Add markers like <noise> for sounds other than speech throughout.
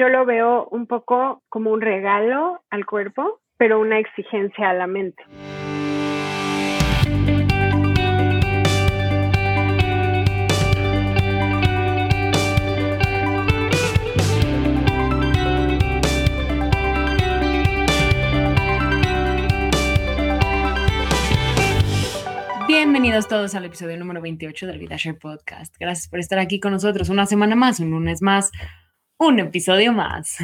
yo lo veo un poco como un regalo al cuerpo, pero una exigencia a la mente. Bienvenidos todos al episodio número 28 del VidaShare Podcast. Gracias por estar aquí con nosotros una semana más, un lunes más, un episodio más.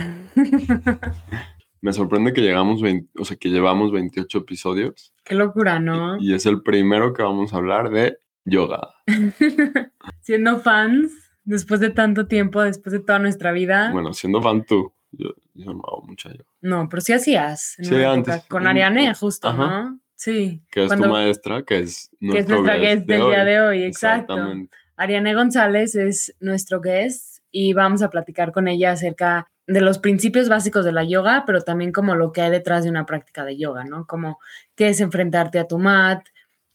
Me sorprende que llegamos 20, o sea, que llevamos 28 episodios. Qué locura, ¿no? Y, es el primero que vamos a hablar de yoga. <laughs> siendo fans, después de tanto tiempo, después de toda nuestra vida. Bueno, siendo fan tú, yo, no hago mucha yoga. No, pero sí hacías. Sí, antes. Con Ariane, justo, ¿no? Sí. Que es tu maestra, que es que es nuestra guest del día de hoy, exacto. Ariane González es nuestro guest y vamos a platicar con ella acerca de los principios básicos de la yoga, pero también como lo que hay detrás de una práctica de yoga, ¿no? Como qué es enfrentarte a tu mat,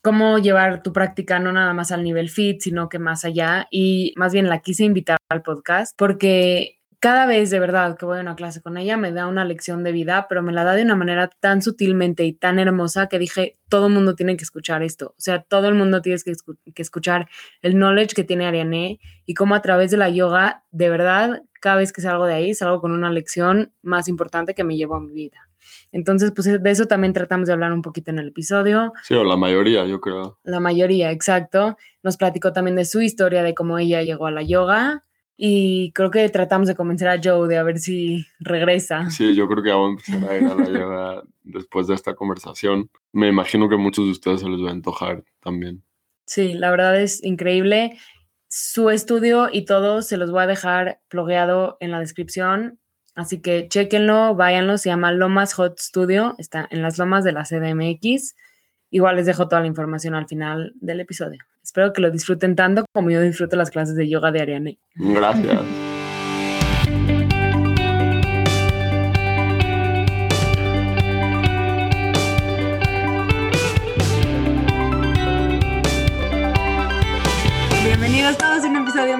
cómo llevar tu práctica no nada más al nivel fit, sino que más allá. Y más bien la quise invitar al podcast porque cada vez de verdad que voy a una clase con ella me da una lección de vida, pero me la da de una manera tan sutilmente y tan hermosa que dije, todo el mundo tiene que escuchar esto. O sea, todo el mundo tiene que, que escuchar el knowledge que tiene Ariane y cómo a través de la yoga, de verdad, cada vez que salgo de ahí, salgo con una lección más importante que me llevo a mi vida. Entonces, pues de eso también tratamos de hablar un poquito en el episodio. Sí, o la mayoría, yo creo. La mayoría, exacto. Nos platicó también de su historia, de cómo ella llegó a la yoga y creo que tratamos de convencer a Joe de a ver si regresa. Sí, yo creo que vamos a empezar a ir a la <laughs> yoga después de esta conversación. Me imagino que a muchos de ustedes se les va a antojar también. Sí, la verdad es increíble. Su estudio y todo se los voy a dejar plogueado en la descripción. Así que chequenlo, váyanlo. Se llama Lomas Hot Studio. Está en las lomas de la CDMX. Igual les dejo toda la información al final del episodio. Espero que lo disfruten tanto como yo disfruto las clases de yoga de Ariane. Gracias. <laughs>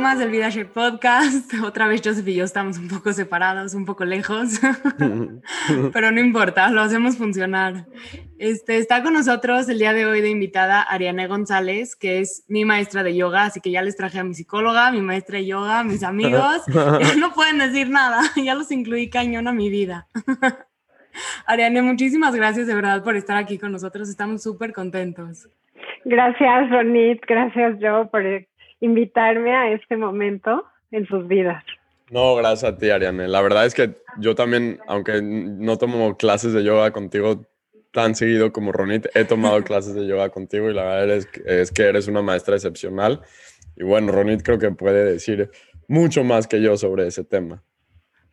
más del VidaShare Podcast. <laughs> Otra vez Joseph y yo estamos un poco separados, un poco lejos, <laughs> pero no importa, lo hacemos funcionar. Este, está con nosotros el día de hoy de invitada Ariane González, que es mi maestra de yoga, así que ya les traje a mi psicóloga, mi maestra de yoga, mis amigos. <laughs> Ya no pueden decir nada, ya los incluí cañón a mi vida. Ariane, muchísimas gracias de verdad por estar aquí con nosotros, estamos súper contentos. Gracias, Ronit, gracias yo por invitarme a este momento en sus vidas. No, gracias a ti, Ariane. La verdad es que yo también, aunque no tomo clases de yoga contigo tan seguido como Ronit, he tomado <laughs> clases de yoga contigo y la verdad es que, es que eres una maestra excepcional. Y bueno, Ronit creo que puede decir mucho más que yo sobre ese tema.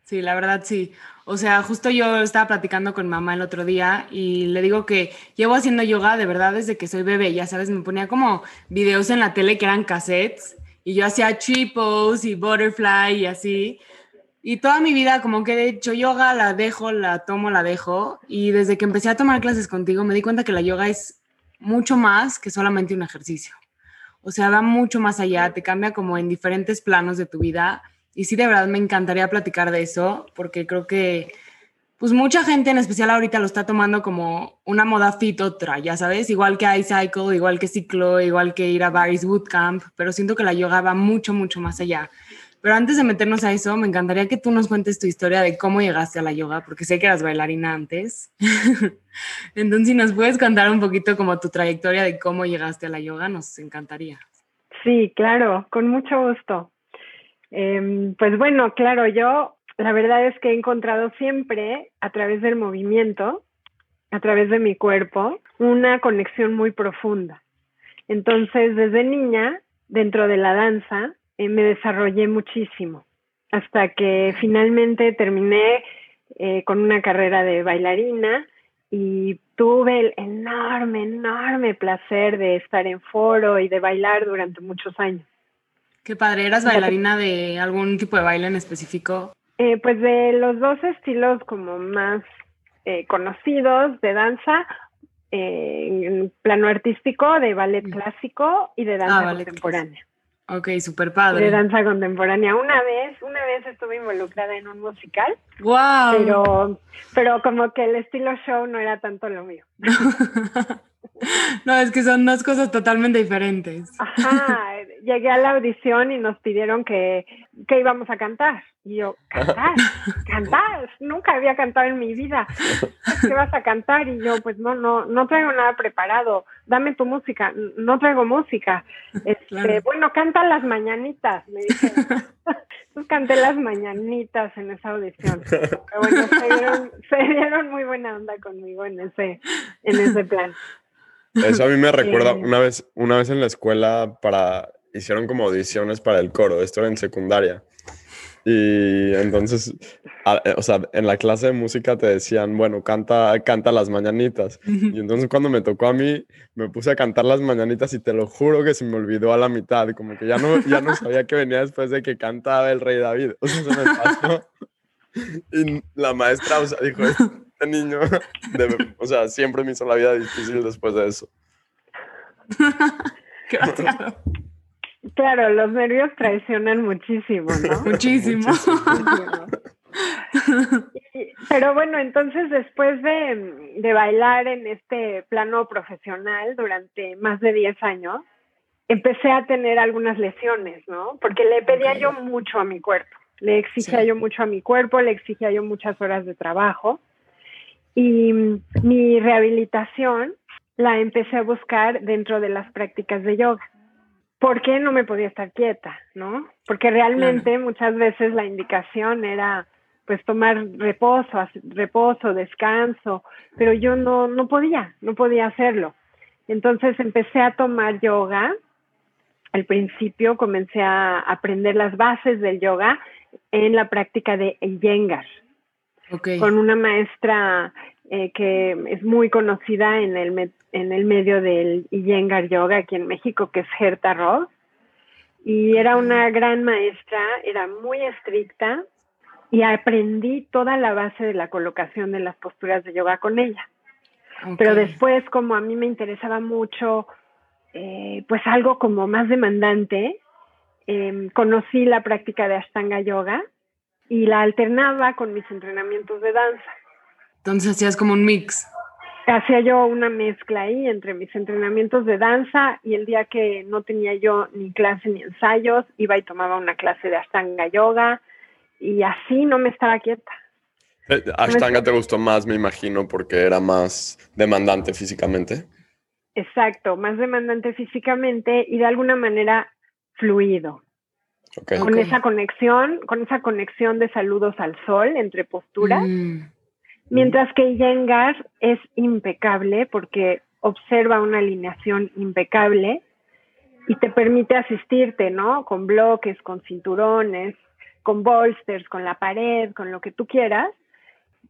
Sí, la verdad sí. O sea, justo yo estaba platicando con mamá el otro día y le digo que llevo haciendo yoga de verdad desde que soy bebé, ya sabes, me ponía como videos en la tele que eran cassettes y yo hacía triples y butterfly y así. Y toda mi vida como que he hecho yoga, la dejo, la tomo, la dejo. Y desde que empecé a tomar clases contigo me di cuenta que la yoga es mucho más que solamente un ejercicio. O sea, va mucho más allá, te cambia como en diferentes planos de tu vida y sí, de verdad me encantaría platicar de eso, porque creo que, pues mucha gente, en especial ahorita, lo está tomando como una moda fit otra, ya sabes, igual que iCycle, igual que ciclo, igual que ir a Barry's Bootcamp, pero siento que la yoga va mucho, mucho más allá. Pero antes de meternos a eso, me encantaría que tú nos cuentes tu historia de cómo llegaste a la yoga, porque sé que eras bailarina antes. <laughs> Entonces, si nos puedes contar un poquito como tu trayectoria de cómo llegaste a la yoga, nos encantaría. Sí, claro, con mucho gusto. Em, pues bueno, claro, yo la verdad es que he encontrado siempre a través del movimiento, a través de mi cuerpo, una conexión muy profunda. Entonces, desde niña, dentro de la danza, eh, me desarrollé muchísimo, hasta que finalmente terminé eh, con una carrera de bailarina y tuve el enorme, enorme placer de estar en foro y de bailar durante muchos años. Qué padre, ¿eras bailarina de algún tipo de baile en específico? Eh, pues de los dos estilos como más eh, conocidos de danza, eh, en plano artístico, de ballet clásico y de danza ah, contemporánea. Ok, súper padre. De danza contemporánea. Una vez, una vez estuve involucrada en un musical. ¡Wow! Pero, pero como que el estilo show no era tanto lo mío. <laughs> no, es que son dos cosas totalmente diferentes. Ajá, llegué a la audición y nos pidieron que, que íbamos a cantar. Y yo, cantar, <laughs> cantar, nunca había cantado en mi vida. ¿Qué vas a cantar? Y yo, pues no, no, no traigo nada preparado. Dame tu música. No traigo música. Este, Bueno, canta las mañanitas, me dijeron. <laughs> Entonces canté las mañanitas en esa audición. Pero bueno, se dieron, se dieron muy buena onda conmigo en ese, en ese plan. Eso a mí me <laughs> recuerda una vez, una vez en la escuela para hicieron como audiciones para el coro. Esto era en secundaria. Y entonces, eh, o sea, en la clase de música te decían, bueno, canta, canta las mañanitas. Y entonces cuando me tocó a mí, me puse a cantar las mañanitas y te lo juro que se me olvidó a la mitad, como que ya no, ya no sabía que venía después de que cantaba el rey David. O sea, se me pasó. <laughs> Y la maestra, o sea, dijo, este niño, <laughs> o sea, siempre me hizo la vida difícil después de eso. <laughs> Claro, los nervios traicionan muchísimo, ¿no? <laughs> muchísimo. Pero bueno, entonces después de, de, bailar en este plano profesional durante más de 10 años, empecé a tener algunas lesiones, ¿no? Porque le pedía yo mucho a mi cuerpo, le exigía yo mucho a mi cuerpo, le exigía yo muchas horas de trabajo. Y mi rehabilitación la empecé a buscar dentro de las prácticas de yoga qué no me podía estar quieta, ¿no? Porque realmente muchas veces la indicación era pues tomar reposo, reposo, descanso, pero yo no, no podía, no podía hacerlo. Entonces empecé a tomar yoga. Al principio comencé a aprender las bases del yoga en la práctica de Iyengar, con una maestra eh, que es muy conocida en el, en el medio del Iyengar Yoga aquí en México, que es Gerta Ross. Y era una gran maestra, era muy estricta y aprendí toda la base de la colocación de las posturas de yoga con ella. Pero después, como a mí me interesaba mucho, eh, pues algo como más demandante, em, conocí la práctica de Ashtanga Yoga y la alternaba con mis entrenamientos de danza. Entonces hacías como un mix. Hacía yo una mezcla ahí entre mis entrenamientos de danza y el día que no tenía yo ni clase ni ensayos, iba y tomaba una clase de Ashtanga Yoga y así no me estaba quieta. Eh, Ashtanga te gustó más, me imagino, porque era más demandante físicamente. Exacto, más demandante físicamente y de alguna manera fluido. Con esa conexión, con esa conexión de saludos al sol entre posturas. Mm. Mientras que Yengar es impecable porque observa una alineación impecable y te permite asistirte, ¿no? Con bloques, con cinturones, con bolsters, con la pared, con lo que tú quieras,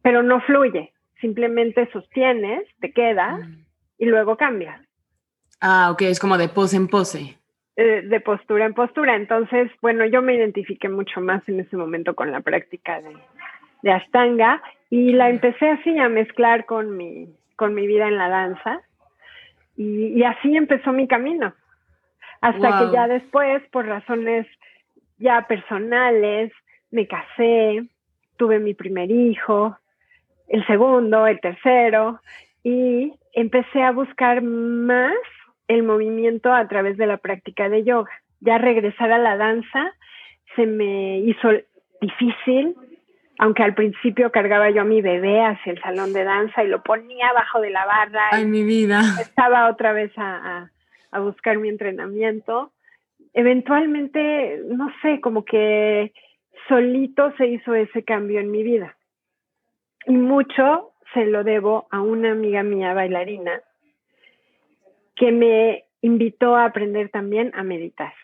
pero no fluye. Simplemente sostienes, te quedas mm. y luego cambias. Ah, ok, es como de pose en pose. Eh, de postura en postura. Entonces, bueno, yo me identifiqué mucho más en ese momento con la práctica de, de Ashtanga y la empecé así a mezclar con mi, con mi vida en la danza. Y, así empezó mi camino. Hasta que ya después, por razones ya personales, me casé, tuve mi primer hijo, el segundo, el tercero, y empecé a buscar más el movimiento a través de la práctica de yoga. Ya regresar a la danza se me hizo difícil, aunque al principio cargaba yo a mi bebé hacia el salón de danza y lo ponía abajo de la barra. Ay, mi vida. Estaba otra vez a, buscar mi entrenamiento. Eventualmente, no sé, como que solito se hizo ese cambio en mi vida. Y mucho se lo debo a una amiga mía bailarina que me invitó a aprender también a meditar.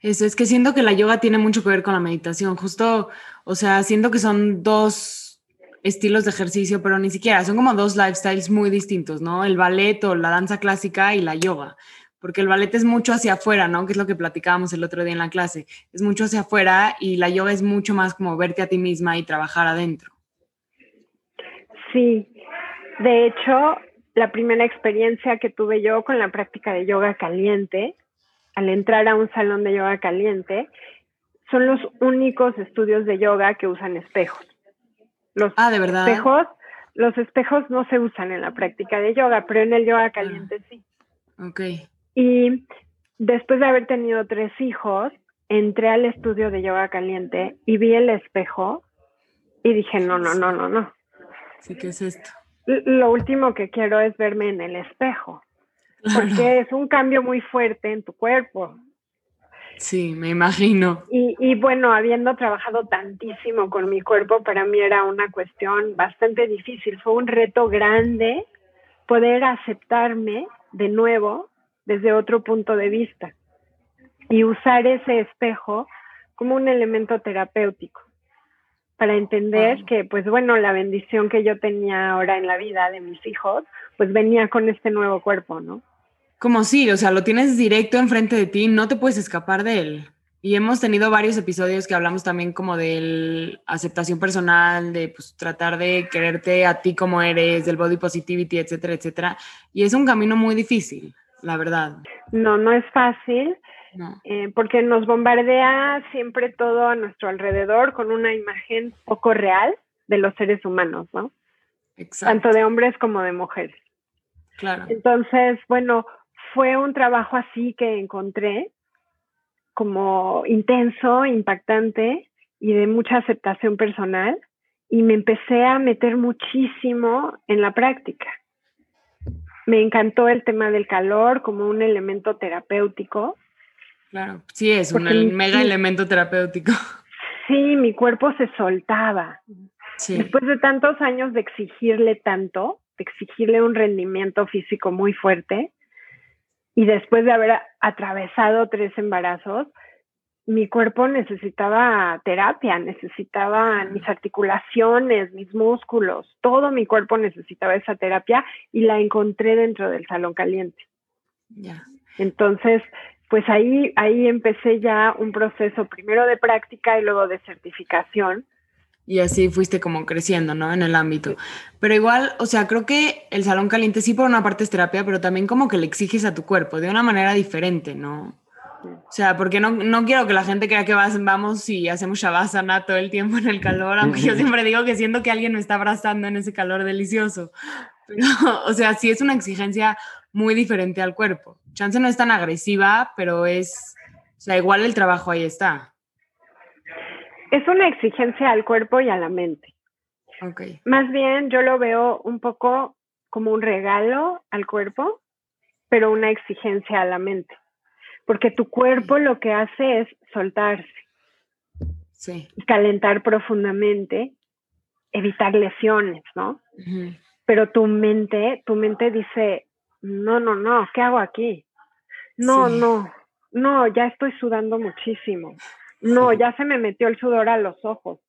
Eso es que siento que la yoga tiene mucho que ver con la meditación, justo, o sea, siento que son dos estilos de ejercicio, pero ni siquiera, son como dos lifestyles muy distintos, ¿no? El ballet o la danza clásica y la yoga, porque el ballet es mucho hacia afuera, ¿no? Que es lo que platicábamos el otro día en la clase, es mucho hacia afuera y la yoga es mucho más como verte a ti misma y trabajar adentro. Sí, de hecho, la primera experiencia que tuve yo con la práctica de yoga caliente al entrar a un salón de yoga caliente, son los únicos estudios de yoga que usan espejos. Los ah, de verdad. Espejos, los espejos no se usan en la práctica de yoga, pero en el yoga caliente sí. Ok. Y después de haber tenido tres hijos, entré al estudio de yoga caliente y vi el espejo y dije, no, no, no, no, no. Sí, ¿qué es esto? Lo último que quiero es verme en el espejo, porque es un cambio muy fuerte en tu cuerpo. Sí, me imagino. Y, y, bueno, habiendo trabajado tantísimo con mi cuerpo, para mí era una cuestión bastante difícil. Fue un reto grande poder aceptarme de nuevo desde otro punto de vista y usar ese espejo como un elemento terapéutico para entender que, pues bueno, la bendición que yo tenía ahora en la vida de mis hijos, pues venía con este nuevo cuerpo, ¿no? Como sí, o sea, lo tienes directo enfrente de ti, no te puedes escapar de él. Y hemos tenido varios episodios que hablamos también como de aceptación personal, de pues, tratar de quererte a ti como eres, del body positivity, etcétera, etcétera. Y es un camino muy difícil, la verdad. No, no es fácil. Eh, porque nos bombardea siempre todo a nuestro alrededor con una imagen poco real de los seres humanos, ¿no? Exacto. Tanto de hombres como de mujeres. Claro. Entonces, bueno, fue un trabajo así que encontré como intenso, impactante y de mucha aceptación personal y me empecé a meter muchísimo en la práctica. Me encantó el tema del calor como un elemento terapéutico Claro, sí, es un mega elemento terapéutico. Sí, mi cuerpo se soltaba. Después de tantos años de exigirle tanto, de exigirle un rendimiento físico muy fuerte, y después de haber atravesado tres embarazos, mi cuerpo necesitaba terapia, necesitaba mis articulaciones, mis músculos, todo mi cuerpo necesitaba esa terapia y la encontré dentro del salón caliente. Ya. Entonces, pues ahí, ahí empecé ya un proceso primero de práctica y luego de certificación. Y así fuiste como creciendo, ¿no? En el ámbito. Pero igual, o sea, creo que el salón caliente sí por una parte es terapia, pero también como que le exiges a tu cuerpo de una manera diferente, ¿no? O sea, porque no, no quiero que la gente crea que vas, vamos y hacemos shavasana todo el tiempo en el calor, aunque yo <laughs> siempre digo que siento que alguien me está abrazando en ese calor delicioso. Pero, <laughs> o sea, sí es una exigencia muy diferente al cuerpo. Chance no es tan agresiva, pero es, o sea, igual el trabajo ahí está. Es una exigencia al cuerpo y a la mente. Okay. Más bien yo lo veo un poco como un regalo al cuerpo, pero una exigencia a la mente. Porque tu cuerpo lo que hace es soltarse. Sí. Calentar profundamente, evitar lesiones, ¿no? Pero tu mente, tu mente dice, no, no, no, ¿qué hago aquí? No, no, no, ya estoy sudando muchísimo. No, ya se me metió el sudor a los ojos.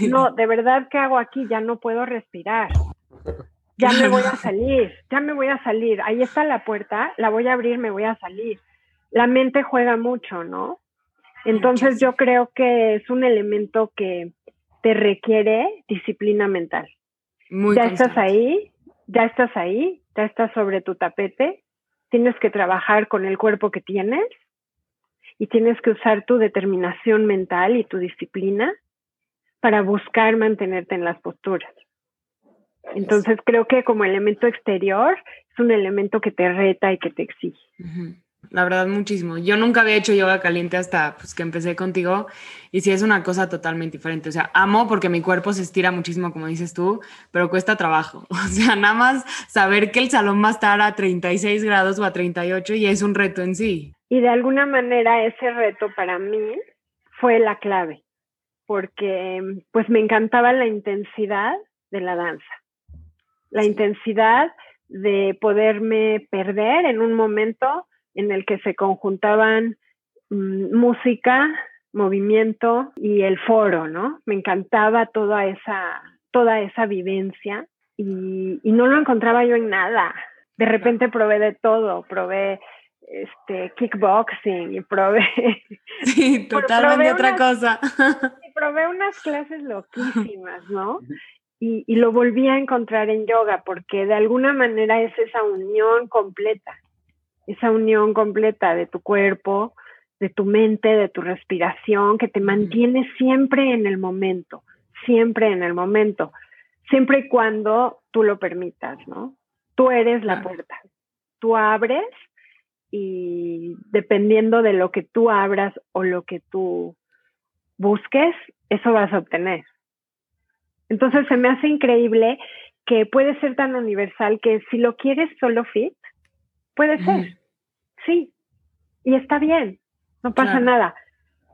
No, de verdad, ¿qué hago aquí? Ya no puedo respirar. Ya me voy a salir, ya me voy a salir. Ahí está la puerta, la voy a abrir, me voy a salir. La mente juega mucho, ¿no? Entonces yo creo que es un elemento que te requiere disciplina mental. ya estás ahí, ya estás ahí, ya estás sobre tu tapete, tienes que trabajar con el cuerpo que tienes y tienes que usar tu determinación mental y tu disciplina para buscar mantenerte en las posturas. Entonces creo que como elemento exterior es un elemento que te reta y que te exige la verdad muchísimo. Yo nunca había hecho yoga caliente hasta pues, que empecé contigo y sí es una cosa totalmente diferente. O sea, amo porque mi cuerpo se estira muchísimo, como dices tú, pero cuesta trabajo. <laughs> O sea, nada más saber que el salón va a estar a 36 grados o a 38 y es un reto en sí. Y de alguna manera ese reto para mí fue la clave, porque pues me encantaba la intensidad de la danza, la intensidad de poderme perder en un momento en el que se conjuntaban mm, música, movimiento y el foro, ¿no? Me encantaba toda esa, toda esa vivencia y, no lo encontraba yo en nada. De repente probé de todo, probé este kickboxing y probé <laughs> sí, <laughs> totalmente otra cosa. <laughs> Y probé unas clases loquísimas, ¿no? Y, y, lo volví a encontrar en yoga porque de alguna manera es esa unión completa esa unión completa de tu cuerpo, de tu mente, de tu respiración, que te mantiene siempre en el momento, siempre en el momento, siempre y cuando tú lo permitas, ¿no? Tú eres la puerta, tú abres y dependiendo de lo que tú abras o lo que tú busques, eso vas a obtener. Entonces se me hace increíble que puede ser tan universal que si lo quieres solo fit, puede ser. Sí. Y está bien, no pasa nada.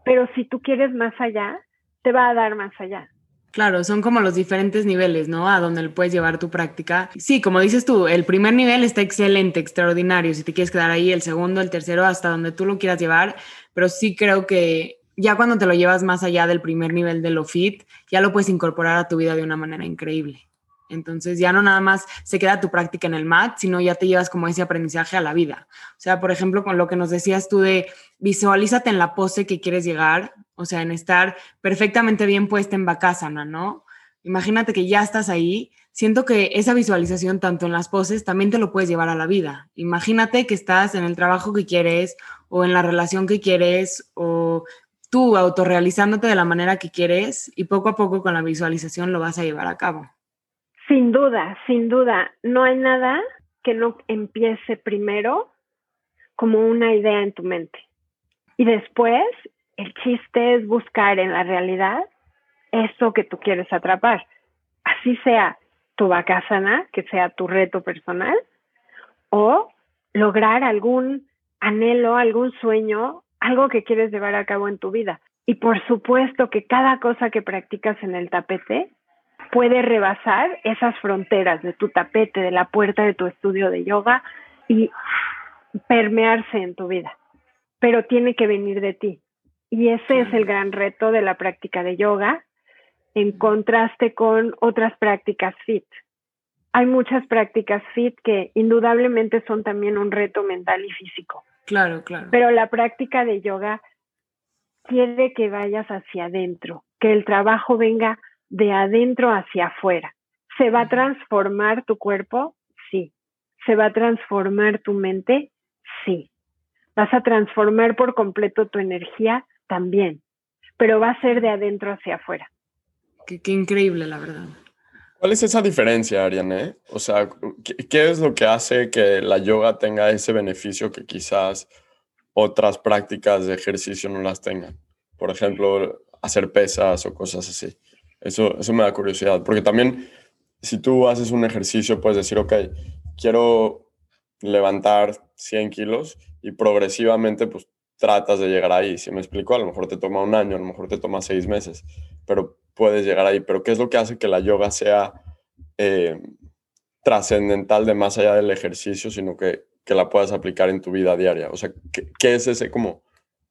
Pero si tú quieres más allá, te va a dar más allá. Claro, son como los diferentes niveles, ¿no? A donde puedes llevar tu práctica. Sí, como dices tú, el primer nivel está excelente, extraordinario. Si te quieres quedar ahí, el segundo, el tercero, hasta donde tú lo quieras llevar. Pero sí creo que ya cuando te lo llevas más allá del primer nivel de lo fit, ya lo puedes incorporar a tu vida de una manera increíble. Entonces ya no nada más se queda tu práctica en el mat, sino ya te llevas como ese aprendizaje a la vida. O sea, por ejemplo, con lo que nos decías tú de visualízate en la pose que quieres llegar, o sea, en estar perfectamente bien puesta en Bakasana, ¿no? Imagínate que ya estás ahí. Siento que esa visualización, tanto en las poses, también te lo puedes llevar a la vida. Imagínate que estás en el trabajo que quieres o en la relación que quieres o tú autorrealizándote de la manera que quieres y poco a poco con la visualización lo vas a llevar a cabo. Sin duda, sin duda. No hay nada que no empiece primero como una idea en tu mente. Y después, el chiste es buscar en la realidad eso que tú quieres atrapar. Así sea tu vacasana, que sea tu reto personal, o lograr algún anhelo, algún sueño, algo que quieres llevar a cabo en tu vida. Y por supuesto que cada cosa que practicas en el tapete puede rebasar esas fronteras de tu tapete, de la puerta de tu estudio de yoga y permearse en tu vida. Pero tiene que venir de ti. Y ese es el gran reto de la práctica de yoga en contraste con otras prácticas fit. Hay muchas prácticas fit que indudablemente son también un reto mental y físico. Claro, claro. Pero la práctica de yoga quiere que vayas hacia adentro, que el trabajo venga de adentro hacia afuera. ¿Se va a transformar tu cuerpo? Sí. ¿Se va a transformar tu mente? Sí. ¿Vas a transformar por completo tu energía? También. Pero va a ser de adentro hacia afuera. Qué, increíble, la verdad. ¿Cuál es esa diferencia, Ariane? O sea, ¿qué, es lo que hace que la yoga tenga ese beneficio que quizás otras prácticas de ejercicio no las tengan? Por ejemplo, hacer pesas o cosas así. Eso, eso me da curiosidad, porque también si tú haces un ejercicio, puedes decir, ok, quiero levantar 100 kilos y progresivamente pues tratas de llegar ahí. Si me explico, a lo mejor te toma un año, a lo mejor te toma seis meses, pero puedes llegar ahí. Pero ¿qué es lo que hace que la yoga sea eh, trascendental de más allá del ejercicio, sino que, que, la puedas aplicar en tu vida diaria? O sea, ¿qué, qué es ese como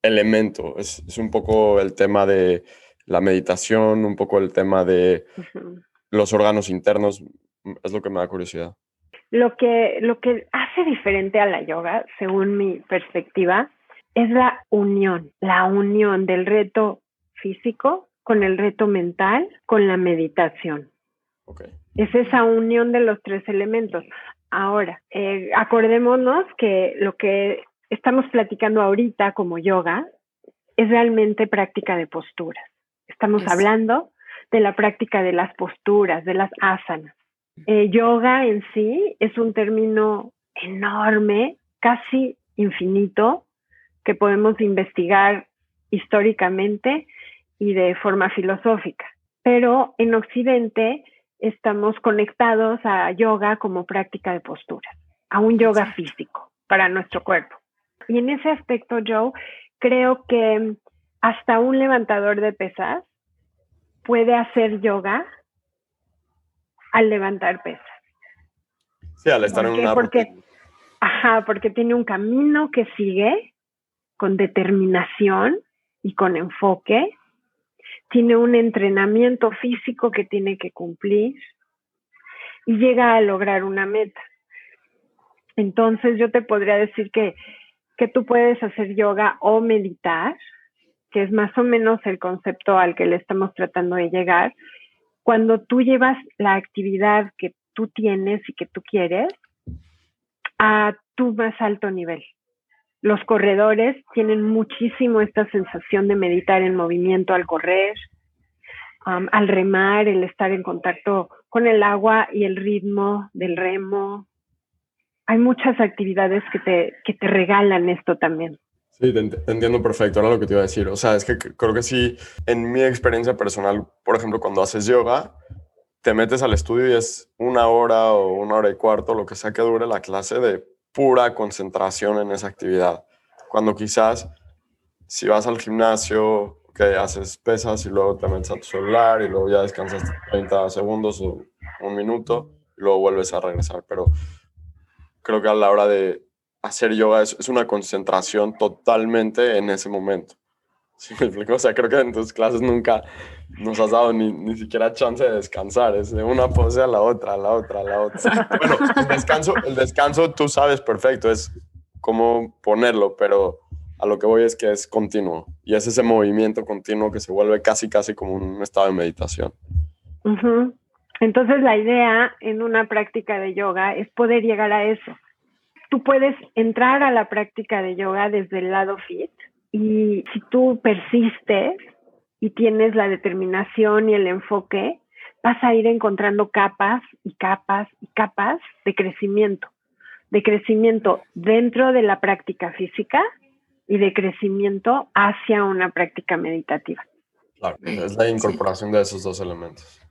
elemento? Es, es un poco el tema de la meditación, un poco el tema de los órganos internos, es lo que me da curiosidad. Lo que, lo que hace diferente a la yoga, según mi perspectiva, es la unión, la unión del reto físico con el reto mental, con la meditación. Es esa unión de los tres elementos. Ahora, eh, acordémonos que lo que estamos platicando ahorita como yoga es realmente práctica de posturas. Estamos hablando de la práctica de las posturas, de las asanas. Eh, yoga en sí es un término enorme, casi infinito, que podemos investigar históricamente y de forma filosófica. Pero en Occidente estamos conectados a yoga como práctica de posturas, a un yoga físico para nuestro cuerpo. Y en ese aspecto, Joe, creo que hasta un levantador de pesas puede hacer yoga al levantar pesas. Sí, al estar en una porque, Ajá, porque tiene un camino que sigue con determinación y con enfoque. Tiene un entrenamiento físico que tiene que cumplir y llega a lograr una meta. Entonces yo te podría decir que, que tú puedes hacer yoga o meditar que es más o menos el concepto al que le estamos tratando de llegar, cuando tú llevas la actividad que tú tienes y que tú quieres a tu más alto nivel. Los corredores tienen muchísimo esta sensación de meditar en movimiento al correr, um, al remar, el estar en contacto con el agua y el ritmo del remo. Hay muchas actividades que te, que te regalan esto también. Sí, te, entiendo perfecto. Ahora lo que te iba a decir. O sea, es que creo que sí, en mi experiencia personal, por ejemplo, cuando haces yoga, te metes al estudio y es una hora o una hora y cuarto, lo que sea que dure la clase de pura concentración en esa actividad. Cuando quizás si vas al gimnasio, que haces pesas y luego te metes a tu celular y luego ya descansas 30 segundos o un minuto y luego vuelves a regresar. Pero creo que a la hora de hacer yoga es, es una concentración totalmente en ese momento. <laughs> ¿Sí me explico? O sea, creo que en tus clases nunca nos has dado ni, ni siquiera chance de descansar. Es de una pose a la otra, a la otra, a la otra. Bueno, el descanso, el descanso tú sabes perfecto, es cómo ponerlo, pero a lo que voy es que es continuo. Y es ese movimiento continuo que se vuelve casi, casi como un estado de meditación. Entonces la idea en una práctica de yoga es poder llegar a eso. Tú puedes entrar a la práctica de yoga desde el lado fit, y si tú persistes y tienes la determinación y el enfoque, vas a ir encontrando capas y capas y capas de crecimiento, de crecimiento dentro de la práctica física y de crecimiento hacia una práctica meditativa. Claro, es la incorporación de esos dos elementos.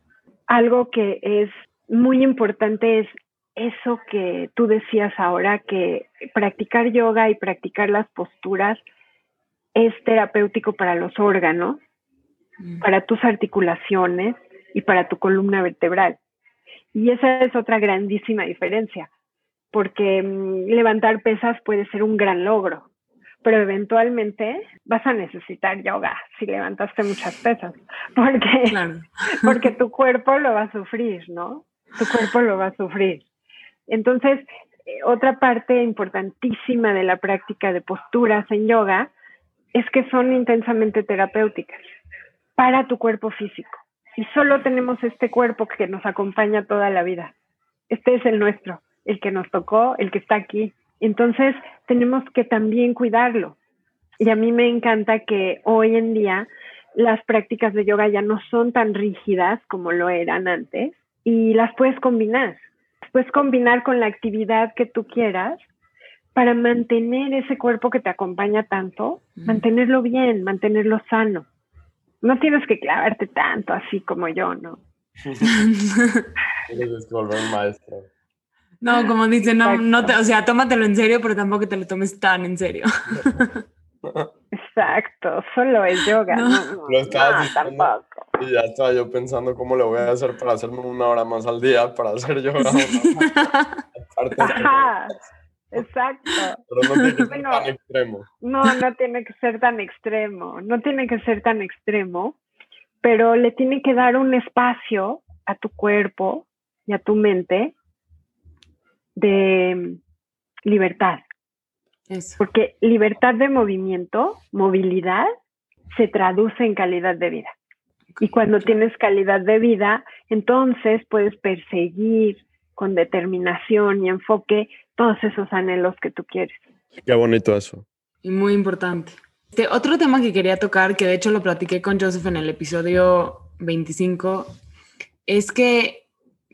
Algo que es muy importante es eso que tú decías ahora, que practicar yoga y practicar las posturas es terapéutico para los órganos, mm. para tus articulaciones y para tu columna vertebral. Y esa es otra grandísima diferencia, porque mm, levantar pesas puede ser un gran logro, pero eventualmente vas a necesitar yoga si levantaste muchas pesas, <laughs> porque, porque tu cuerpo lo va a sufrir, ¿no? Tu cuerpo lo va a sufrir. Entonces, eh, otra parte importantísima de la práctica de posturas en yoga es que son intensamente terapéuticas para tu cuerpo físico. Y solo tenemos este cuerpo que nos acompaña toda la vida. Este es el nuestro, el que nos tocó, el que está aquí. Entonces tenemos que también cuidarlo. Y a mí me encanta que hoy en día las prácticas de yoga ya no son tan rígidas como lo eran antes y las puedes combinar. Puedes combinar con la actividad que tú quieras para mantener ese cuerpo que te acompaña tanto, mantenerlo bien, mantenerlo sano. No tienes que clavarte tanto así como yo, ¿no? <laughs> tienes que volver un maestro. No, como dice, no, no te, o sea, tómatelo en serio, pero tampoco te lo tomes tan en serio. <laughs> Exacto, solo es yoga. No, no, <laughs> tampoco. Y ya estaba yo pensando cómo le voy a hacer para hacerme una hora más al día para hacer yoga. <laughs> Exacto. Pero no tiene que ser tan extremo. No, no tiene que ser tan extremo. No tiene que ser tan extremo, pero le tiene que dar un espacio a tu cuerpo y a tu mente de libertad. Porque libertad de movimiento, movilidad, se traduce en calidad de vida. Y cuando tienes calidad de vida, entonces puedes perseguir con determinación y enfoque todos esos anhelos que tú quieres. Qué bonito eso. Y muy importante. Este, otro tema que quería tocar, que de hecho lo platiqué con Joseph en el episodio 25, es que,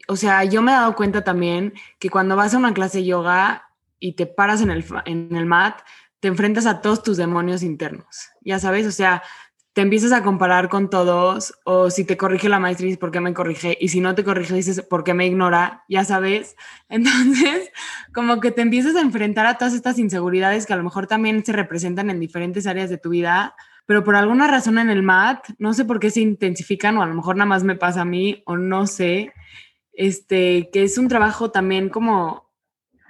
o sea, yo me he dado cuenta también que cuando vas a una clase de yoga y te paras en el, en el mat, te enfrentas a todos tus demonios internos. Ya sabes, o sea, te empiezas a comparar con todos o si te corrige la maestra por qué me corrige y si no te corrige dices por qué me ignora, ya sabes. <laughs> Entonces, como que te empiezas a enfrentar a todas estas inseguridades que a lo mejor también se representan en diferentes áreas de tu vida, pero por alguna razón en el MAT, no sé por qué se intensifican o a lo mejor nada más me pasa a mí o no sé, este, que es un trabajo también como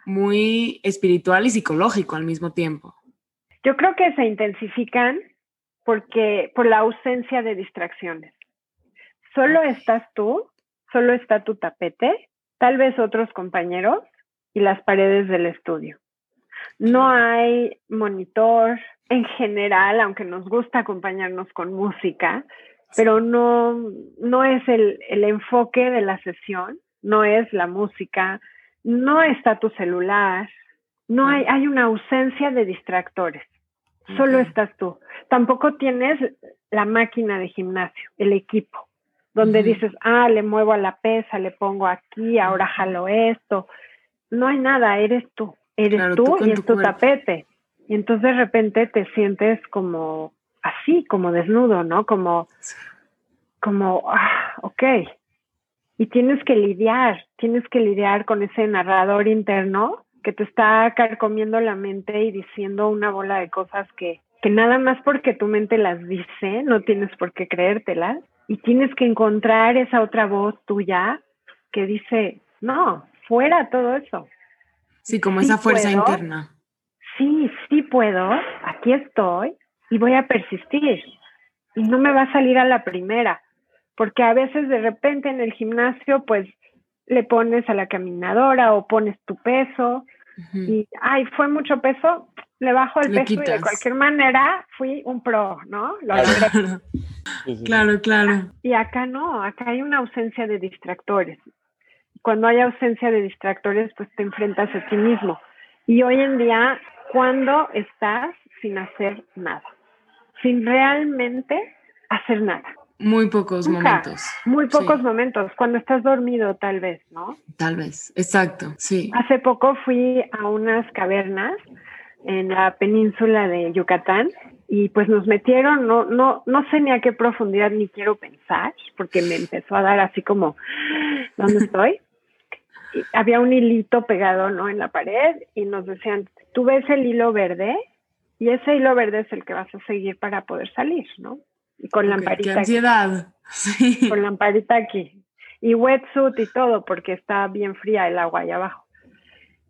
muy espiritual y psicológico al mismo tiempo. Yo creo que se intensifican porque por la ausencia de distracciones. Solo estás tú, solo está tu tapete, tal vez otros compañeros y las paredes del estudio. No hay monitor en general, aunque nos gusta acompañarnos con música, pero no, no es el, el enfoque de la sesión, no es la música, no está tu celular, No hay, hay una ausencia de distractores. Solo estás tú. Tampoco tienes la máquina de gimnasio, el equipo, donde dices, ah, le muevo a la pesa, le pongo aquí, ahora jalo esto. No hay nada, eres tú. Eres Claro, tú y tu es tu cuerpo. tapete. Y entonces de repente te sientes como así, como desnudo, ¿no? Como, como, ah, ok. Y tienes que lidiar, tienes que lidiar con ese narrador interno que te está carcomiendo la mente y diciendo una bola de cosas que, que nada más porque tu mente las dice, no tienes por qué creértelas. Y tienes que encontrar esa otra voz tuya que dice, no, fuera todo eso. Sí, como Sí esa fuerza puedo. interna. Sí, sí puedo, aquí estoy y voy a persistir. Y no me va a salir a la primera, porque a veces de repente en el gimnasio pues le pones a la caminadora o pones tu peso y, ay, fue mucho peso, le bajo el Le peso y de cualquier manera fui un pro, ¿no? Lo Claro. <laughs> claro, claro. Y acá no, acá hay una ausencia de distractores. Cuando hay ausencia de distractores, pues te enfrentas a ti mismo. Y hoy en día, ¿cuándo estás sin hacer nada? Sin realmente hacer nada. Muy pocos Nunca. momentos. Muy Sí. pocos momentos, cuando estás dormido tal vez, ¿no? Tal vez, exacto, sí. Hace poco fui a unas cavernas en la península de Yucatán y pues nos metieron, no, no, no sé ni a qué profundidad ni quiero pensar, porque me empezó a dar así como, ¿dónde <laughs> estoy? Y había un hilito pegado, ¿no? En la pared y nos decían, tú ves el hilo verde y ese hilo verde es el que vas a seguir para poder salir, ¿no? Con Qué lamparita aquí ansiedad. <laughs> Sí. con lamparita aquí. Y wetsuit y todo, porque está bien fría el agua allá abajo.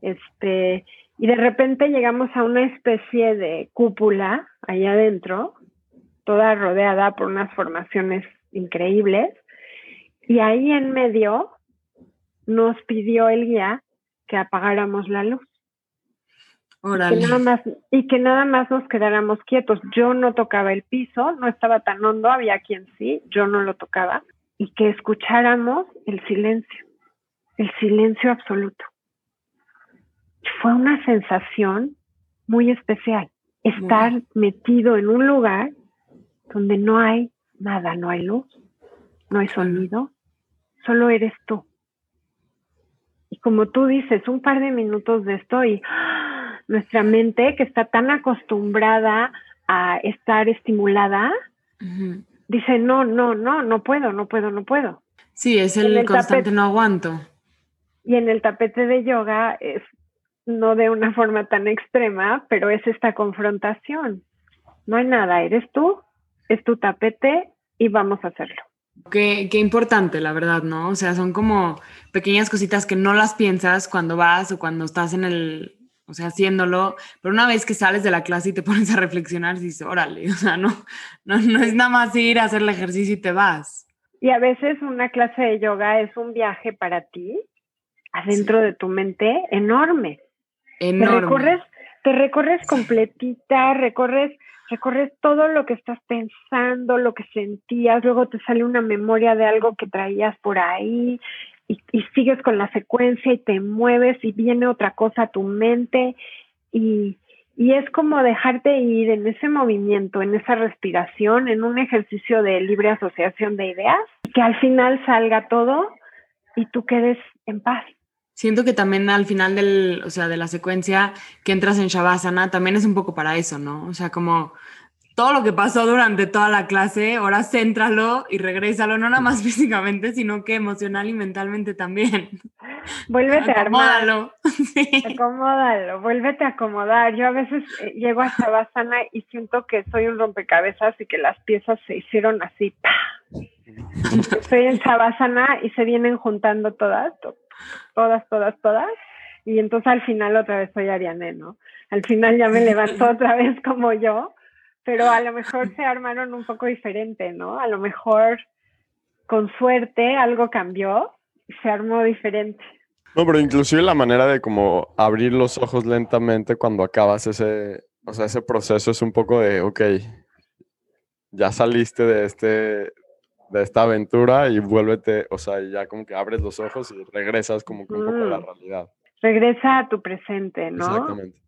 Este, y de repente llegamos a una especie de cúpula allá adentro, toda rodeada por unas formaciones increíbles. Y ahí en medio nos pidió el guía que apagáramos la luz que Órale. nada más y que nada más nos quedáramos quietos. Yo no tocaba el piso, no estaba tan hondo, había quien sí, yo no lo tocaba y que escucháramos el silencio, el silencio absoluto. Fue una sensación muy especial, estar metido en un lugar donde no hay nada, no hay luz, no hay sonido, solo eres tú. Y como tú dices, un par de minutos de esto y. nuestra mente que está tan acostumbrada a estar estimulada, dice, no, no, no, no puedo, no puedo, no puedo. Sí, es el, el constante tapete. no aguanto. Y en el tapete de yoga es no de una forma tan extrema, pero es esta confrontación. No hay nada, eres tú, es tu tapete y vamos a hacerlo. Qué, qué importante, la verdad, ¿no? O sea, son como pequeñas cositas que no las piensas cuando vas o cuando estás en el, o sea, haciéndolo, pero una vez que sales de la clase y te <laughs> pones a reflexionar, dices, órale, o sea, no, no, no es nada más ir a hacer el ejercicio y te vas. Y a veces una clase de yoga es un viaje para ti, adentro de tu mente, enorme. Te Enorme. recorres, te recorres completita, recorres, recorres todo lo que estás pensando, lo que sentías, luego te sale una memoria de algo que traías por ahí y, sigues con la secuencia y te mueves y viene otra cosa a tu mente y, y es como dejarte ir en ese movimiento, en esa respiración, en un ejercicio de libre asociación de ideas, que al final salga todo y tú quedes en paz. Siento que también al final del, o sea, de la secuencia que entras en Shavasana también es un poco para eso, ¿no? O sea, como todo lo que pasó durante toda la clase, ahora céntralo y regrésalo, no nada más <laughs> físicamente, sino que emocional y mentalmente también. Vuélvete a armar. Acomódalo. <laughs> Sí. Acomódalo, vuélvete a acomodar. Yo a veces eh, llego a Shavasana y siento que soy un rompecabezas y que las piezas se hicieron así. Estoy en Shavasana y se vienen juntando todas, to- todas, todas, todas. Y entonces al final otra vez soy Ariane, ¿no? Al final ya me levanto otra vez como yo, pero a lo mejor se armaron un poco diferente, ¿no? A lo mejor con suerte algo cambió y se armó diferente. No, pero inclusive la manera de como abrir los ojos lentamente cuando acabas ese, o sea, ese proceso es un poco de, ok, ya saliste de este, de esta aventura y vuélvete, o sea, ya como que abres los ojos y regresas como que un poco a la Mm. realidad. regresa a tu presente, ¿no? Exactamente.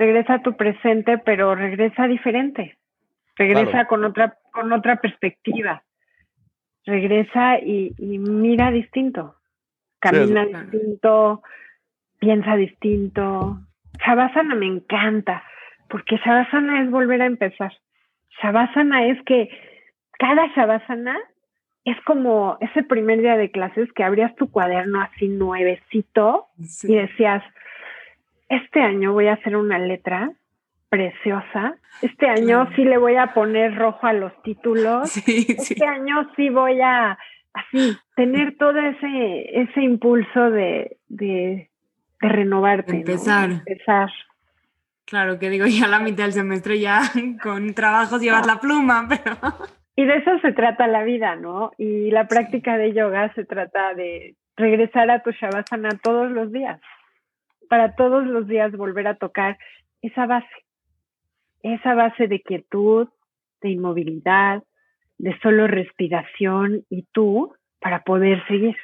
Regresa a tu presente, pero regresa diferente. Regresa Claro. con otra con otra perspectiva. Regresa y, y mira distinto. Camina distinto, piensa distinto. Shavasana me encanta, porque Shavasana es volver a empezar. Shavasana es que cada Shavasana es como ese primer día de clases que abrías tu cuaderno así nuevecito y decías, este año voy a hacer una letra preciosa, este año sí le voy a poner rojo a los títulos, Sí, sí. este año sí voy a así tener todo ese, ese impulso de, de, de renovarte. ¿no? Empezar. Empezar. Claro, que digo, ya a la mitad del semestre ya <laughs> con trabajos llevas la pluma, pero... Y de eso se trata la vida, ¿no? Y la práctica de yoga se trata de regresar a tu Shavasana todos los días, para todos los días volver a tocar esa base, esa base de quietud, de inmovilidad, de solo respiración y tú para poder seguir.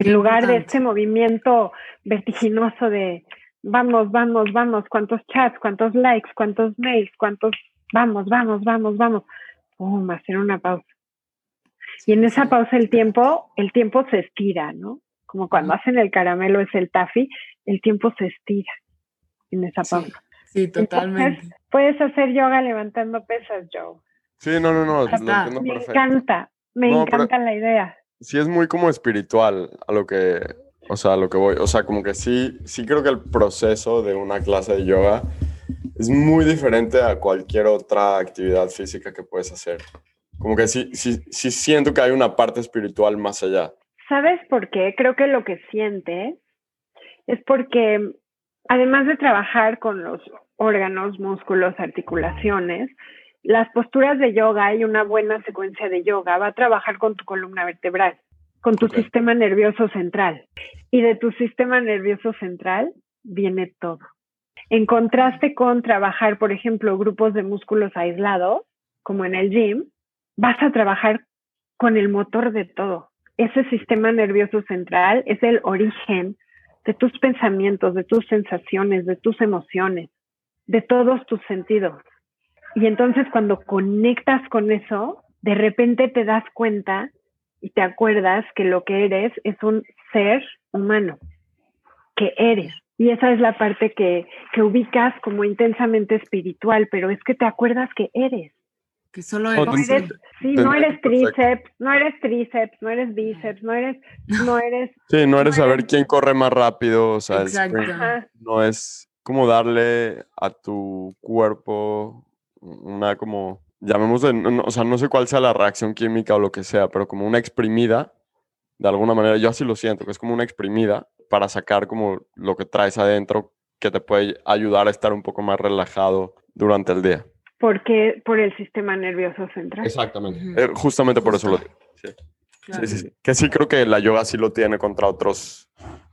En lugar de este movimiento vertiginoso de vamos, vamos, vamos, cuántos chats, cuántos likes, cuántos mails, cuántos vamos, vamos, vamos, vamos. Pum, hacer una pausa. Y en esa pausa el tiempo, el tiempo se estira, ¿no? Como cuando hacen el caramelo es el taffy, el tiempo se estira en esa Sí, pausa. sí, totalmente. Entonces, puedes hacer yoga levantando pesas, Joe. Sí, no, no, no, lo entiendo Me perfecto. encanta, me No, encanta la idea. Sí es muy como espiritual a lo que, o sea, a lo que voy. O sea, como que sí, sí creo que el proceso de una clase de yoga es muy diferente a cualquier otra actividad física que puedes hacer. Como que sí, sí, sí siento que hay una parte espiritual más allá. ¿Sabes por qué? Creo que lo que siente es porque además de trabajar con los órganos, músculos, articulaciones, las posturas de yoga y una buena secuencia de yoga va a trabajar con tu columna vertebral, con tu sistema nervioso central. Y de tu sistema nervioso central viene todo. En contraste con trabajar, por ejemplo, grupos de músculos aislados, como en el gym, vas a trabajar con el motor de todo. Ese sistema nervioso central es el origen de tus pensamientos, de tus sensaciones, de tus emociones, de todos tus sentidos. Y entonces cuando conectas con eso, de repente te das cuenta y te acuerdas que lo que eres es un ser humano, que eres. Y esa es la parte que, que ubicas como intensamente espiritual, pero es que te acuerdas que eres. Que solo No, eres- No eres, sí, no eres tríceps, no eres tríceps, no eres bíceps, no eres, no eres, Sí, no eres No saber eres- quién corre más rápido, o sea, no es como darle a tu cuerpo una como, llamémosle, no- no- o sea, no sé cuál sea la reacción química o lo que sea, pero como una exprimida, de alguna manera, yo así lo siento, que es como una exprimida para sacar como lo que traes adentro que te puede ayudar a estar un poco más relajado durante el día. Porque por el sistema nervioso central. Exactamente. Ujú. Eh, justamente por eso lo digo. Sí. Claro. Sí, sí, sí. Que sí creo que la yoga sí lo tiene contra otros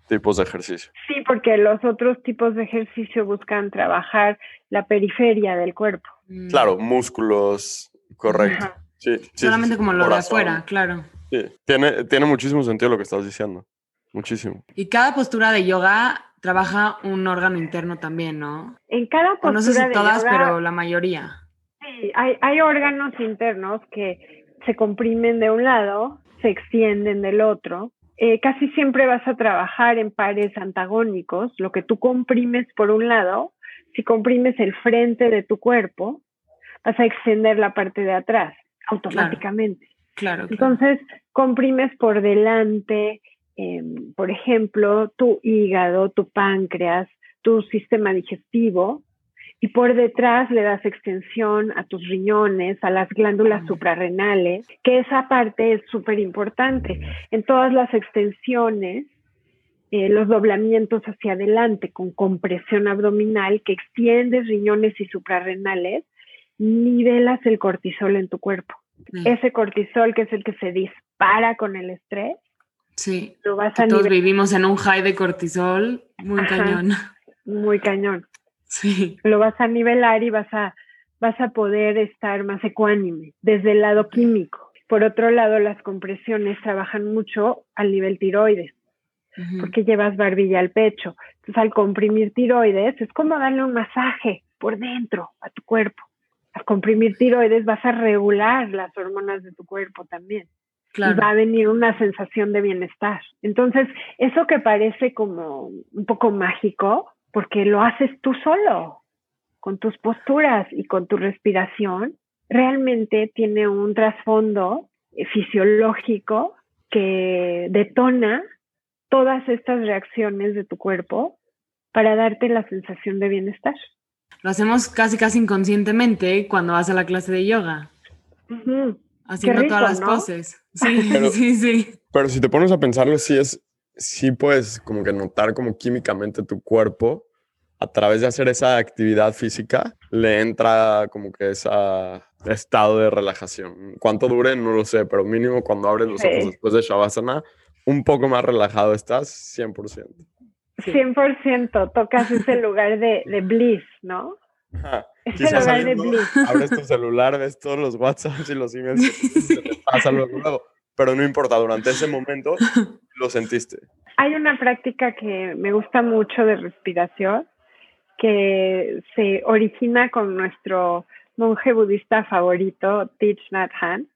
tipos de ejercicio. Sí, porque los otros tipos de ejercicio buscan trabajar la periferia del cuerpo. Mm. Claro, músculos, correcto. Ajá. Sí, sí, sí, Solamente sí. como lo de afuera, claro. Sí, tiene, tiene muchísimo sentido lo que estás diciendo. Muchísimo. Y cada postura de yoga trabaja un órgano interno también, ¿no? En cada O postura no sé si todas, yoga, pero la mayoría. sí, hay, hay órganos internos que se comprimen de un lado, se extienden del otro. Eh, casi siempre vas a trabajar en pares antagónicos. Lo que tú comprimes por un lado, si comprimes el frente de tu cuerpo, vas a extender la parte de atrás automáticamente. Claro. claro. Entonces, comprimes por delante, eh, por ejemplo, tu hígado, tu páncreas, tu sistema digestivo, y por detrás le das extensión a tus riñones, a las glándulas Mm. suprarrenales, que esa parte es súper importante. En todas las extensiones, eh, los doblamientos hacia adelante con compresión abdominal que extiendes riñones y suprarrenales, nivelas el cortisol en tu cuerpo Mm. ese cortisol que es el que se dispara con el estrés, Sí. lo vas Que a todos vivimos en un high de cortisol muy Ajá. cañón. muy cañón. Sí. Lo vas a nivelar y vas a, vas a poder estar más ecuánime desde el lado químico. Por otro lado, las compresiones trabajan mucho al nivel tiroides. porque llevas barbilla al pecho. Entonces, al comprimir tiroides, es como darle un masaje por dentro a tu cuerpo. Al comprimir tiroides vas a regular las hormonas de tu cuerpo también. Y va a venir una sensación de bienestar. Entonces, eso que parece como un poco mágico, porque lo haces tú solo, con tus posturas y con tu respiración, realmente tiene un trasfondo eh, fisiológico que detona todas estas reacciones de tu cuerpo para darte la sensación de bienestar. Lo hacemos casi casi inconscientemente cuando vas a la clase de yoga. Haciendo todas las poses. Sí, <laughs> sí, sí. Pero si te pones a pensarlo, sí es, sí puedes como que notar como químicamente tu cuerpo a través de hacer esa actividad física, le entra como que ese estado de relajación. ¿Cuánto dure? No lo sé, pero mínimo cuando abres los ojos después de Shavasana, un poco más relajado estás, 100%. 100%, tocas ese lugar de, de bliss, ¿no? <laughs> De bliss. Abres tu celular, ves todos los WhatsApps y los emails que te pasa luego, pero no importa, durante ese momento <laughs> lo sentiste. Hay una práctica que me gusta mucho de respiración, que se origina con nuestro monje budista favorito, Thich Nhat Hanh,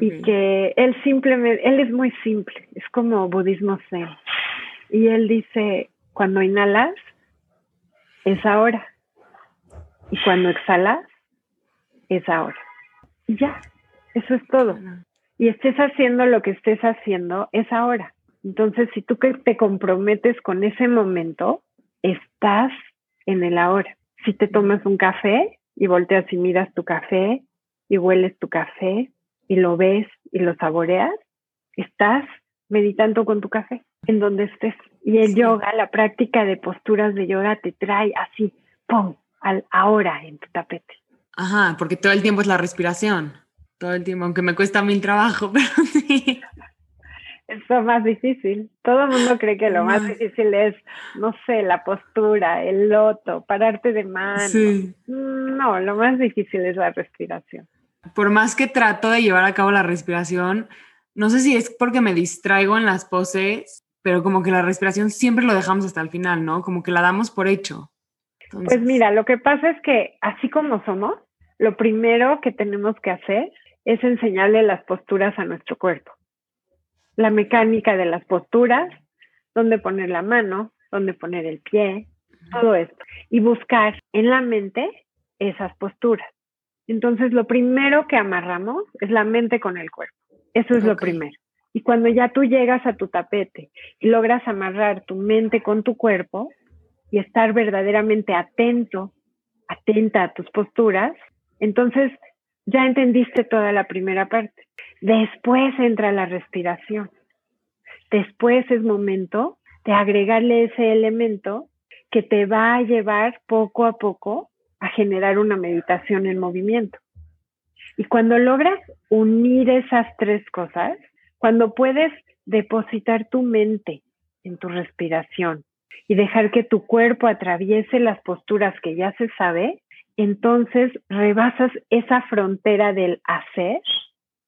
y que él simplemente, él es muy simple, es como budismo zen. Y él dice, cuando inhalas, es ahora. Y cuando exhalas, es ahora. Y ya, eso es todo. Y estés haciendo lo que estés haciendo, es ahora. Entonces, si tú que te comprometes con ese momento, estás en el ahora. Si te tomas un café y volteas y miras tu café y hueles tu café y lo ves y lo saboreas, estás meditando con tu café en donde estés. Y el yoga, la práctica de posturas de yoga te trae así, ¡pum!, al ahora en tu tapete. Ajá, porque todo el tiempo es la respiración. Todo el tiempo, aunque me cuesta mil trabajo, <laughs> pero sí es lo más difícil. Todo el mundo cree que lo más difícil es, no sé, la postura, el loto, pararte de mano. No, lo más difícil es la respiración. Por más que trato de llevar a cabo la respiración, no sé si es porque me distraigo en las poses, pero como que la respiración siempre lo dejamos hasta el final, ¿no? Como que la damos por hecho. Pues mira, lo que pasa es que así como somos, lo primero que tenemos que hacer es enseñarle las posturas a nuestro cuerpo la mecánica de las posturas, dónde poner la mano, dónde poner el pie, todo esto. Y buscar en la mente esas posturas. Entonces, lo primero que amarramos es la mente con el cuerpo. Eso es lo primero. Y cuando ya tú llegas a tu tapete y logras amarrar tu mente con tu cuerpo y estar verdaderamente atento, atenta a tus posturas, entonces ya entendiste toda la primera parte. Después entra la respiración. Después es momento de agregarle ese elemento que te va a llevar poco a poco a generar una meditación en movimiento. Y cuando logras unir esas tres cosas, cuando puedes depositar tu mente en tu respiración y dejar que tu cuerpo atraviese las posturas que ya se sabe, entonces rebasas esa frontera del hacer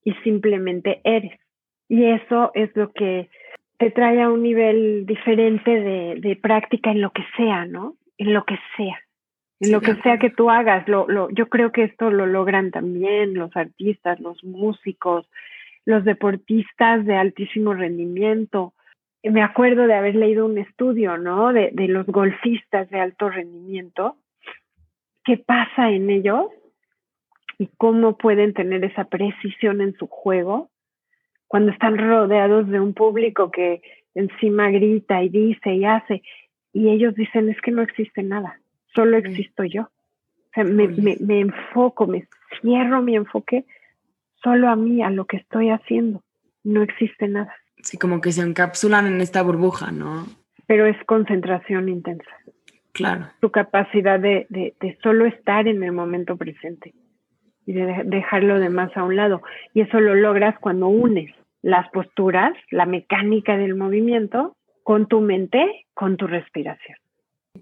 y simplemente eres. Y eso es lo que te trae a un nivel diferente de, práctica en lo que sea, ¿no? En lo que sea. En lo que sea que tú hagas. Lo, lo, yo creo que esto lo logran también los artistas, los músicos, los deportistas de altísimo rendimiento. Me acuerdo de haber leído un estudio, ¿no? De, de los golfistas de alto rendimiento qué pasa en ellos y cómo pueden tener esa precisión en su juego cuando están rodeados de un público que encima grita y dice y hace y ellos dicen es que no existe nada, solo existo yo. O sea, me, me, me enfoco, me cierro mi enfoque solo a mí, a lo que estoy haciendo. No existe nada. Sí, como que se encapsulan en esta burbuja, ¿no? Pero es concentración intensa. Claro. Tu capacidad de, de, solo estar en el momento presente y de dejar lo demás a un lado. Y eso lo logras cuando unes las posturas, la mecánica del movimiento, con tu mente, con tu respiración.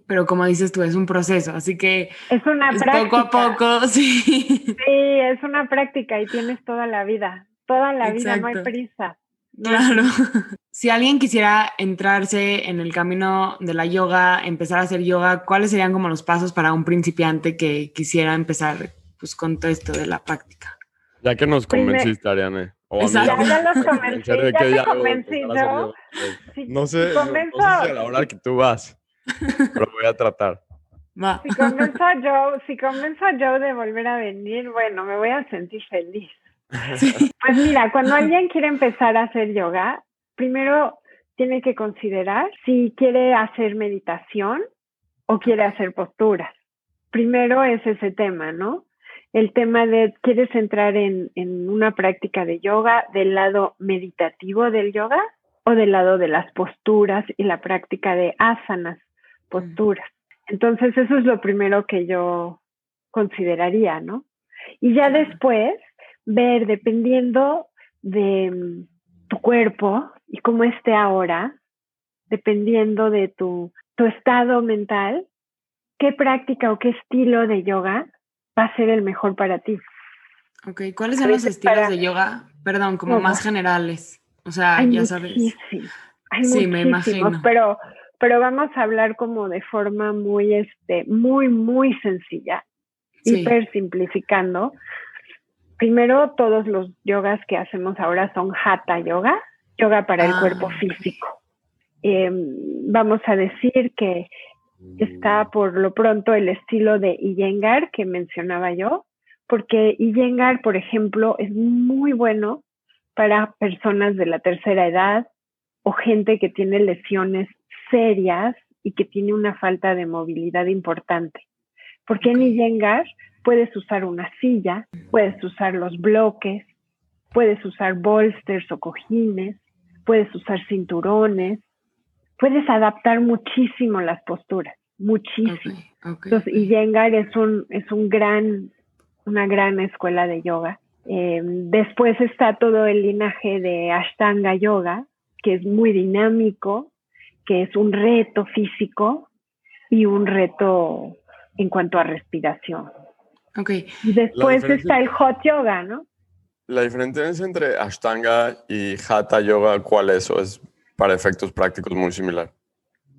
Pero como dices tú, es un proceso, así que es una práctica. Poco a poco, <laughs> sí. Sí, es una práctica y tienes toda la vida, toda la vida, no hay prisa. Claro. <laughs> si alguien quisiera entrarse en el camino de la yoga, empezar a hacer yoga, ¿cuáles serían como los pasos para un principiante que quisiera empezar pues con todo esto de la práctica? Ya que nos convenciste, Ariane. O ya, ya los convencí, ya te convencí yo. no, sé, no sé si a la hora que tú vas, pero voy a tratar. Si convenzo a <laughs> Joe, si convenzo a Joe de volver a venir, bueno, me voy a sentir feliz. <laughs> Pues mira, cuando alguien quiere empezar a hacer yoga, primero tiene que considerar si quiere hacer meditación o quiere hacer posturas. Primero es ese tema, ¿no? El tema de, ¿quieres entrar en, en una práctica de yoga del lado meditativo del yoga o del lado de las posturas y la práctica de asanas, posturas? Entonces, eso es lo primero que yo consideraría, ¿no? Y ya después, ver, dependiendo de mm, tu cuerpo y cómo esté ahora, dependiendo de tu, tu estado mental, qué práctica o qué estilo de yoga va a ser el mejor para ti. Ok, ¿cuáles son los estilos de yoga? Perdón, como más generales. O sea, ya sabes. Hay sí, me imagino. Pero pero vamos a hablar como de forma muy, este, muy, muy sencilla, hiper simplificando. Primero, todos los yogas que hacemos ahora son hatha yoga, yoga para el cuerpo ah, físico. Em, vamos a decir que está por lo pronto el estilo de Iyengar que mencionaba yo, porque Iyengar, por ejemplo, es muy bueno para personas de la tercera edad o gente que tiene lesiones serias y que tiene una falta de movilidad importante. Porque en Iyengar puedes usar una silla, puedes usar los bloques, puedes usar bolsters o cojines, puedes usar cinturones, puedes adaptar muchísimo las posturas, muchísimo. Entonces, Iyengar es un, es un gran, una gran escuela de yoga. Em, después está todo el linaje de Ashtanga Yoga, que es muy dinámico, que es un reto físico y un reto en cuanto a respiración. Ok. Y después está el hot yoga, ¿no? La diferencia entre Ashtanga y Hatha Yoga, ¿cuál es? ¿O es para efectos prácticos muy similar?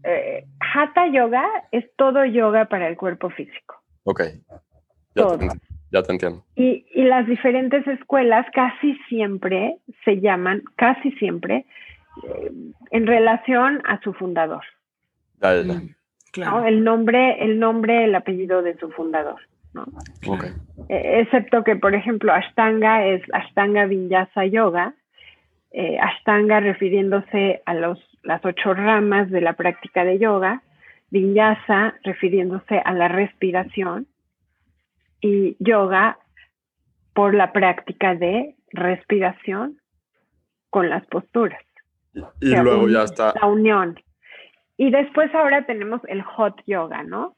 Eh, hatha Yoga es todo yoga para el cuerpo físico. Ok. Ya, Te, ya te entiendo. Y, y las diferentes escuelas casi siempre se llaman, casi siempre, en relación a su fundador. Mm, el nombre, el nombre, el apellido de su fundador. E, excepto que, por ejemplo, Ashtanga es Ashtanga Vinyasa Yoga, eh, Ashtanga refiriéndose a los, las ocho ramas de la práctica de yoga, Vinyasa refiriéndose a la respiración y yoga por la práctica de respiración con las posturas. Y luego ya está. La unión. Y después ahora tenemos el hot yoga, ¿no?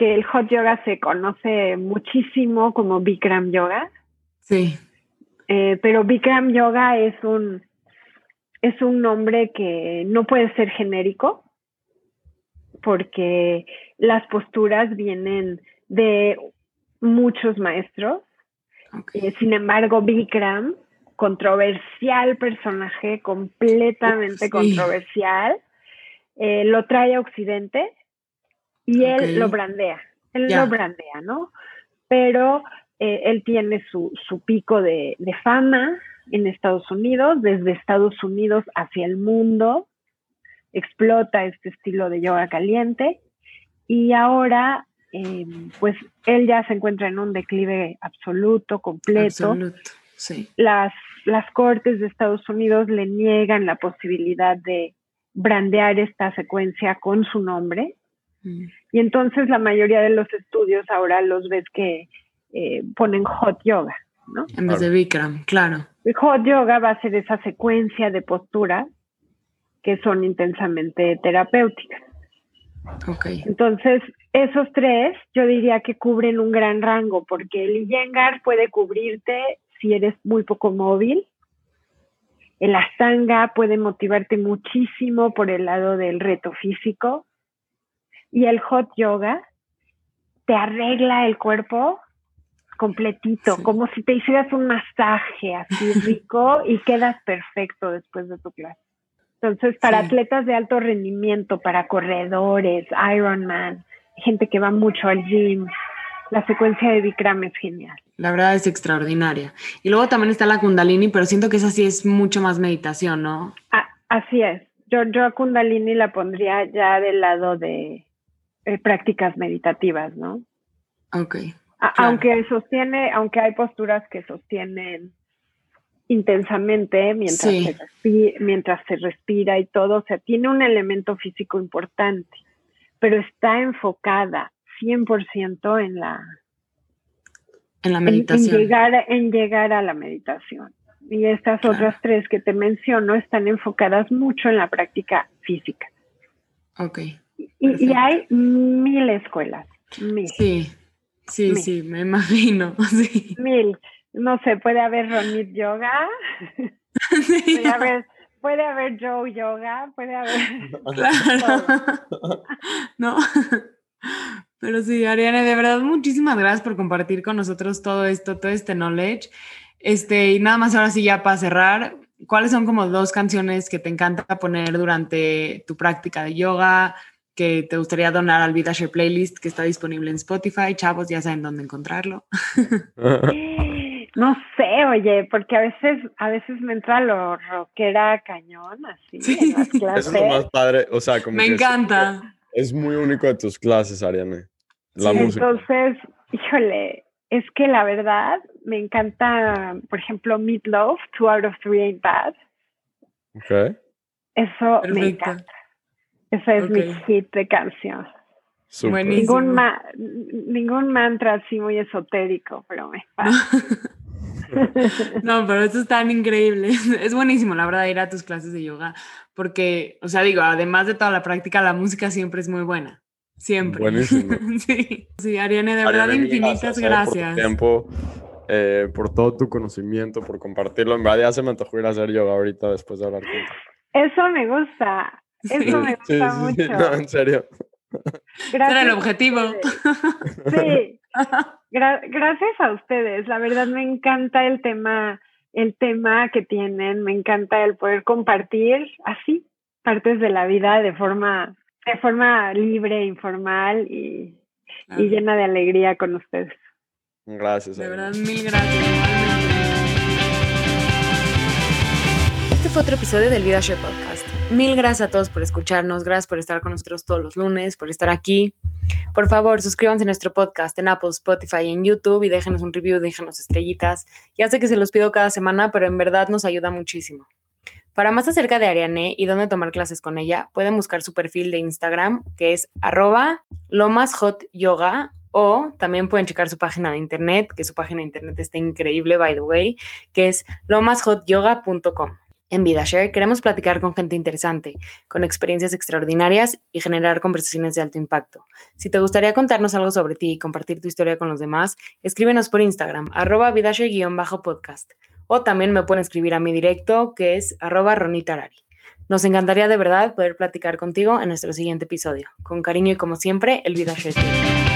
Que el hot yoga se conoce muchísimo como Bikram yoga. Sí. Eh, pero Bikram yoga es un, es un nombre que no puede ser genérico porque las posturas vienen de muchos maestros. Eh, sin embargo, Bikram controversial personaje, completamente controversial. Eh, lo trae a Occidente y él lo brandea. Él lo brandea, ¿no? Pero eh, él tiene su, su pico de, de, fama en Estados Unidos, desde Estados Unidos hacia el mundo, explota este estilo de yoga caliente y ahora, eh, pues él ya se encuentra en un declive absoluto, completo. Absoluto, sí. Las las cortes de Estados Unidos le niegan la posibilidad de brandear esta secuencia con su nombre. Mm. Y entonces la mayoría de los estudios ahora los ves que eh, ponen hot yoga, ¿no? En vez de Bikram, claro. El hot yoga va a ser esa secuencia de posturas que son intensamente terapéuticas. Okay. Entonces, esos tres yo diría que cubren un gran rango porque el Iyengar puede cubrirte si eres muy poco móvil. El asanga puede motivarte muchísimo por el lado del reto físico. Y el hot yoga te arregla el cuerpo completito, como si te hicieras un masaje así <laughs> rico y quedas perfecto después de tu clase. Entonces, para atletas de alto rendimiento, para corredores, Ironman, gente que va mucho al gym, la secuencia de Bikram es genial. La verdad es extraordinaria. Y luego también está la Kundalini, pero siento que esa sí es mucho más meditación, ¿no? Ah, así es. Yo, yo a Kundalini la pondría ya del lado de eh, prácticas meditativas, ¿no? Ok. Aunque sostiene, aunque hay posturas que sostienen intensamente mientras, se respira, mientras se respira y todo, o sea, tiene un elemento físico importante, pero está enfocada 100% en la, en la meditación. En, llegar, en llegar a la meditación. Y estas otras tres que te menciono están enfocadas mucho en la práctica física. Ok. Y, hay mil escuelas. Mil. Sí, sí, sí, me imagino. <laughs> Sí. Mil. No sé, puede haber Ronit Yoga. <laughs> puede haber puede haber Joe Yoga, puede haber. <laughs> Claro. no. Pero sí, Ariane, de verdad, muchísimas gracias por compartir con nosotros todo esto, todo este knowledge. Este, y nada más ahora sí, ya para cerrar, ¿cuáles son como dos canciones que te encanta poner durante tu práctica de yoga? Que te gustaría donar al VidaShare Playlist que está disponible en Spotify. Chavos, ya saben dónde encontrarlo. <laughs> No sé, oye, porque a veces, a veces me entra lo rockera cañón, así en las clases. <laughs> Eso es lo más padre, o sea, como Me encanta. Es, muy único de tus clases, Ariane. La música. Entonces, híjole, es que la verdad me encanta, por ejemplo, Meat Love, Two Out of Three Ain't Bad. Ok. Eso me encanta. Ese es mi hit de canción. Ningún, ningún mantra así muy esotérico, pero me <laughs> No, pero esto es tan increíble. <laughs> Es buenísimo, la verdad, ir a tus clases de yoga, porque, o sea, digo, además de toda la práctica, la música siempre es muy buena. Siempre. Buenísimo. <laughs> Sí, sí Ariane, de verdad, infinitas gracias. Por tu tiempo, eh, por todo tu conocimiento, por compartirlo. En verdad, ya se me antojó ir a hacer yoga ahorita después de hablar contigo. Eso me gusta. Eso me gusta mucho. No, en serio. Gracias Era el objetivo. Sí. <laughs> gracias a ustedes. La verdad me encanta el tema, el tema que tienen. Me encanta el poder compartir así partes de la vida de forma, de forma libre, informal y, y llena de alegría con ustedes. Gracias. De verdad, mil gracias. Este fue otro episodio del Vida Podcast. Mil gracias a todos por escucharnos, gracias por estar con nosotros todos los lunes, por estar aquí. Por favor, suscríbanse a nuestro podcast en Apple, Spotify y en YouTube y déjenos un review, déjenos estrellitas. Ya sé que se los pido cada semana, pero en verdad nos ayuda muchísimo. Para más acerca de Ariane y dónde tomar clases con ella, pueden buscar su perfil de Instagram, que es arroba lomashotyoga, o también pueden checar su página de internet, que su página de internet está increíble, by the way, que es lomashotyoga.com. En VidaShare queremos platicar con gente interesante, con experiencias extraordinarias y generar conversaciones de alto impacto. Si te gustaría contarnos algo sobre ti y compartir tu historia con los demás, escríbenos por Instagram, arroba vidashare-podcast. O también me pueden escribir a mi directo, que es arroba ronitarari. Nos encantaría de verdad poder platicar contigo en nuestro siguiente episodio. Con cariño y como siempre, el VidaShare Team.